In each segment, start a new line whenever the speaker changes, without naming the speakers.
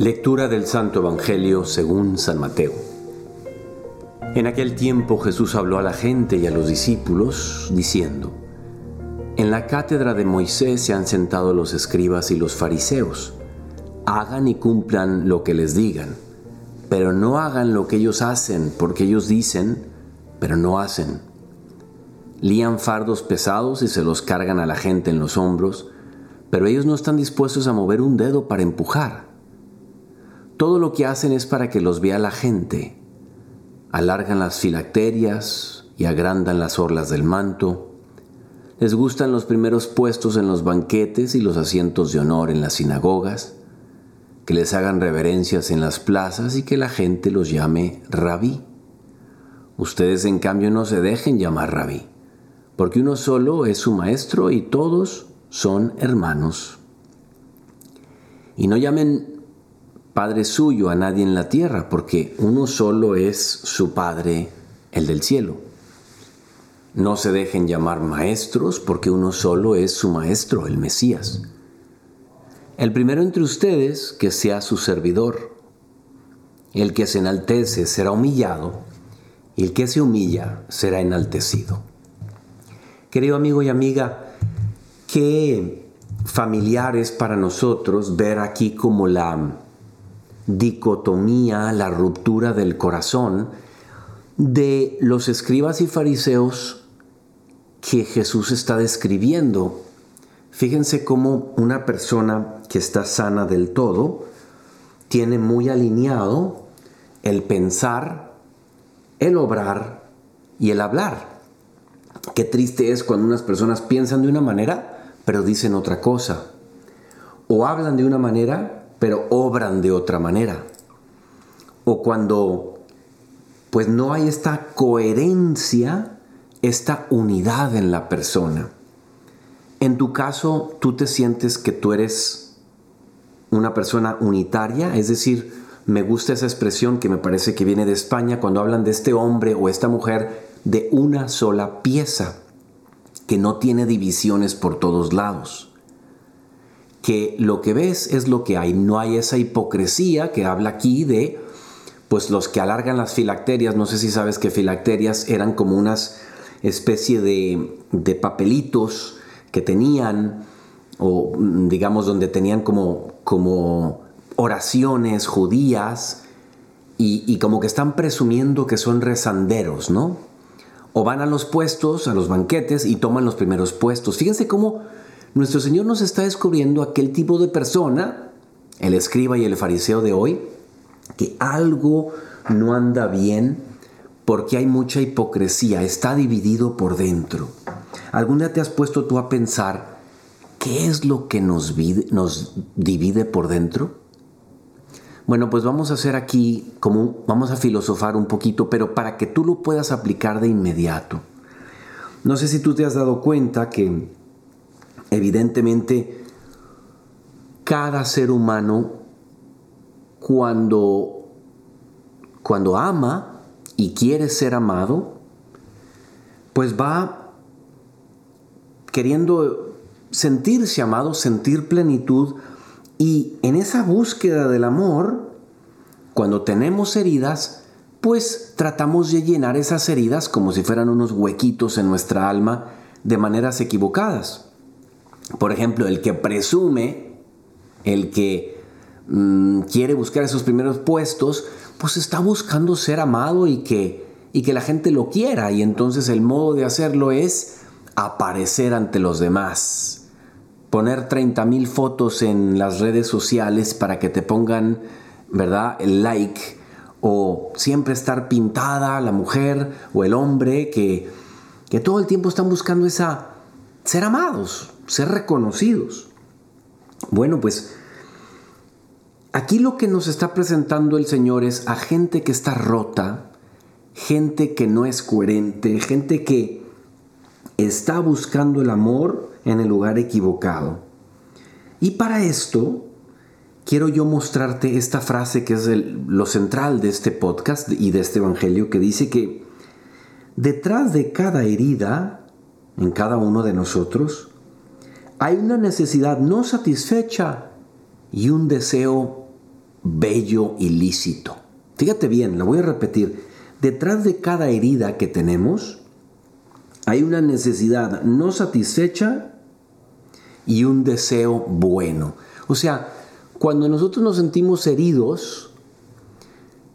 Lectura del Santo Evangelio según San Mateo. En aquel tiempo Jesús habló a la gente y a los discípulos, diciendo, En la cátedra de Moisés se han sentado los escribas y los fariseos. Hagan y cumplan lo que les digan, pero no hagan lo que ellos hacen, porque ellos dicen, pero no hacen. Lían fardos pesados y se los cargan a la gente en los hombros, pero ellos no están dispuestos a mover un dedo para empujar. Todo lo que hacen es para que los vea la gente. Alargan las filacterias y agrandan las orlas del manto. Les gustan los primeros puestos en los banquetes y los asientos de honor en las sinagogas. Que les hagan reverencias en las plazas y que la gente los llame rabí. Ustedes en cambio no se dejen llamar rabí, porque uno solo es su maestro y todos son hermanos. Y no llamen Padre suyo a nadie en la tierra, porque uno solo es su Padre, el del cielo. No se dejen llamar maestros, porque uno solo es su Maestro, el Mesías. El primero entre ustedes, que sea su servidor. El que se enaltece será humillado, y el que se humilla será enaltecido. Querido amigo y amiga, qué familiar es para nosotros ver aquí como la dicotomía, la ruptura del corazón de los escribas y fariseos que Jesús está describiendo. Fíjense cómo una persona que está sana del todo tiene muy alineado el pensar, el obrar y el hablar. Qué triste es cuando unas personas piensan de una manera, pero dicen otra cosa. O hablan de una manera, pero obran de otra manera. O cuando pues no hay esta coherencia, esta unidad en la persona. En tu caso, tú te sientes que tú eres una persona unitaria, es decir, me gusta esa expresión que me parece que viene de España cuando hablan de este hombre o esta mujer de una sola pieza, que no tiene divisiones por todos lados que lo que ves es lo que hay. No hay esa hipocresía que habla aquí de, pues los que alargan las filacterias, no sé si sabes que filacterias eran como unas especie de, de papelitos que tenían, o digamos donde tenían como, como oraciones judías y, y como que están presumiendo que son rezanderos, ¿no? O van a los puestos, a los banquetes y toman los primeros puestos. Fíjense cómo nuestro Señor nos está descubriendo aquel tipo de persona, el escriba y el fariseo de hoy, que algo no anda bien porque hay mucha hipocresía, está dividido por dentro. ¿Algún día te has puesto tú a pensar qué es lo que nos, nos divide por dentro? Bueno, pues vamos a hacer aquí como vamos a filosofar un poquito, pero para que tú lo puedas aplicar de inmediato. No sé si tú te has dado cuenta que Evidentemente, cada ser humano cuando, cuando ama y quiere ser amado, pues va queriendo sentirse amado, sentir plenitud y en esa búsqueda del amor, cuando tenemos heridas, pues tratamos de llenar esas heridas como si fueran unos huequitos en nuestra alma de maneras equivocadas. Por ejemplo, el que presume, el que mm, quiere buscar esos primeros puestos, pues está buscando ser amado y que, y que la gente lo quiera. Y entonces el modo de hacerlo es aparecer ante los demás. Poner 30 mil fotos en las redes sociales para que te pongan, ¿verdad?, el like. O siempre estar pintada la mujer o el hombre que, que todo el tiempo están buscando esa ser amados, ser reconocidos. Bueno, pues aquí lo que nos está presentando el Señor es a gente que está rota, gente que no es coherente, gente que está buscando el amor en el lugar equivocado. Y para esto, quiero yo mostrarte esta frase que es lo central de este podcast y de este Evangelio, que dice que detrás de cada herida en cada uno de nosotros, hay una necesidad no satisfecha y un deseo bello y lícito. Fíjate bien, lo voy a repetir. Detrás de cada herida que tenemos hay una necesidad no satisfecha y un deseo bueno. O sea, cuando nosotros nos sentimos heridos,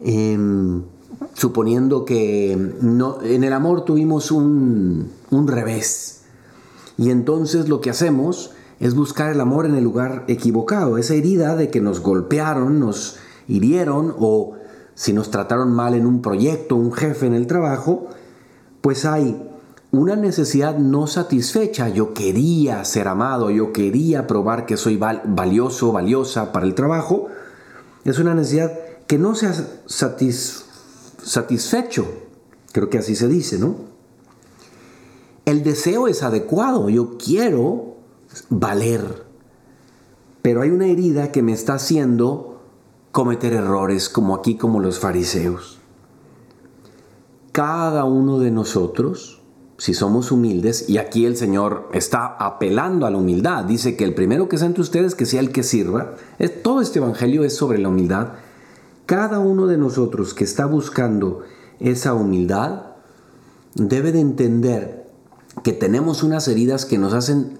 em, suponiendo que no, en el amor tuvimos un, un revés, y entonces lo que hacemos es buscar el amor en el lugar equivocado, esa herida de que nos golpearon, nos hirieron o si nos trataron mal en un proyecto, un jefe en el trabajo, pues hay una necesidad no satisfecha. Yo quería ser amado, yo quería probar que soy valioso, valiosa para el trabajo. Es una necesidad que no se ha. Creo que así se dice, ¿no? El deseo es adecuado. Yo quiero valer. Pero hay una herida que me está haciendo cometer errores, como aquí, como los fariseos. Cada uno de nosotros si somos humildes, y aquí el Señor está apelando a la humildad, dice que el primero que sea entre ustedes que sea el que sirva, todo este Evangelio es sobre la humildad, cada uno de nosotros que está buscando esa humildad debe de entender que tenemos unas heridas que nos hacen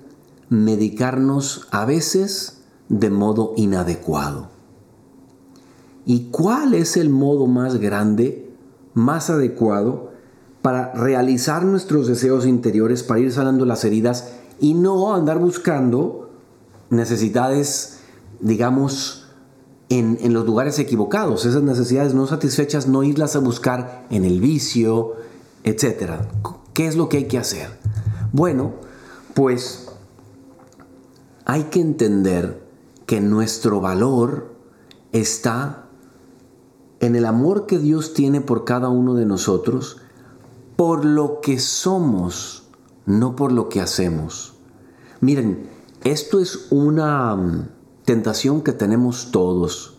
medicarnos a veces de modo inadecuado. ¿Y cuál es el modo más grande, más adecuado? para realizar nuestros deseos interiores, para ir sanando las heridas y no andar buscando necesidades, digamos, en, en, los lugares equivocados, esas necesidades no satisfechas, no irlas a buscar en el vicio, etc. ¿Qué es lo que hay que hacer? Bueno, pues hay que entender que nuestro valor está en el amor que Dios tiene por cada uno de nosotros por lo que somos, no por lo que hacemos. Miren, esto es una tentación que tenemos todos.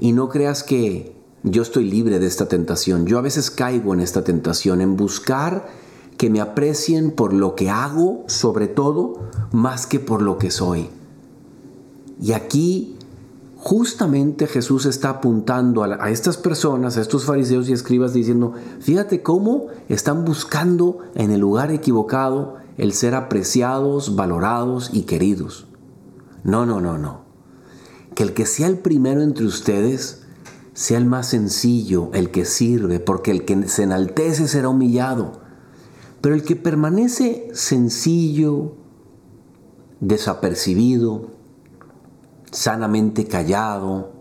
Y no creas que yo estoy libre de esta tentación. Yo a veces caigo en esta tentación, en buscar que me aprecien por lo que hago, sobre todo, más que por lo que soy. Y aquí justamente Jesús está apuntando a, estas personas, a estos fariseos y escribas, diciendo, fíjate cómo están buscando en el lugar equivocado el ser apreciados, valorados y queridos. No, no, no, no. Que el que sea el primero entre ustedes sea el más sencillo, el que sirve, porque el que se enaltece será humillado. Pero el que permanece sencillo, desapercibido, sanamente callado,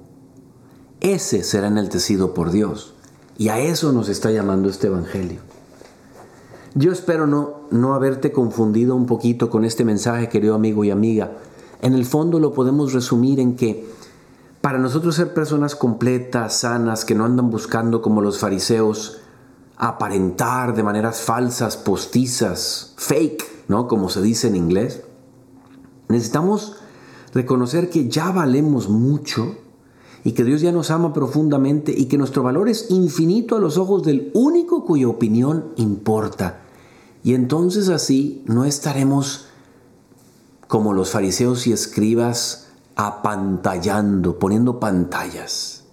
ese será enaltecido por Dios. Y a eso nos está llamando este Evangelio. Yo espero no, no haberte confundido un poquito con este mensaje, querido amigo y amiga. En el fondo lo podemos resumir en que para nosotros ser personas completas, sanas, que no andan buscando como los fariseos, aparentar de maneras falsas, postizas, fake, ¿no? Como se dice en inglés, necesitamos reconocer que ya valemos mucho y que Dios ya nos ama profundamente y que nuestro valor es infinito a los ojos del único cuya opinión importa. Y entonces así no estaremos como los fariseos y escribas apantallando, poniendo pantallas,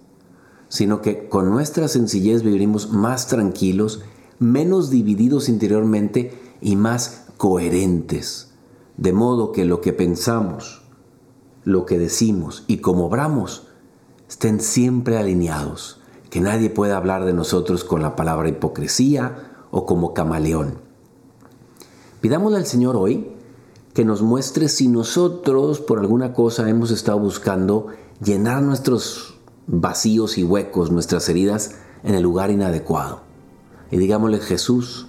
sino que con nuestra sencillez viviremos más tranquilos, menos divididos interiormente y más coherentes, de modo que lo que pensamos, lo que decimos y cómo obramos estén siempre alineados, que nadie pueda hablar de nosotros con la palabra hipocresía o como camaleón. Pidámosle al Señor hoy que nos muestre si nosotros por alguna cosa hemos estado buscando llenar nuestros vacíos y huecos, nuestras heridas en el lugar inadecuado. Y digámosle, Jesús,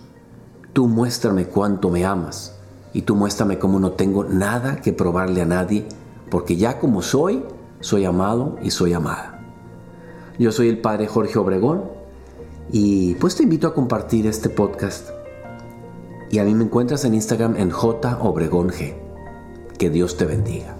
tú muéstrame cuánto me amas y tú muéstrame cómo no tengo nada que probarle a nadie porque ya como soy, soy amado y soy amada. Yo soy el Padre Jorge Obregón y pues te invito a compartir este podcast. Y a mí me encuentras en Instagram en J Obregón G. Que Dios te bendiga.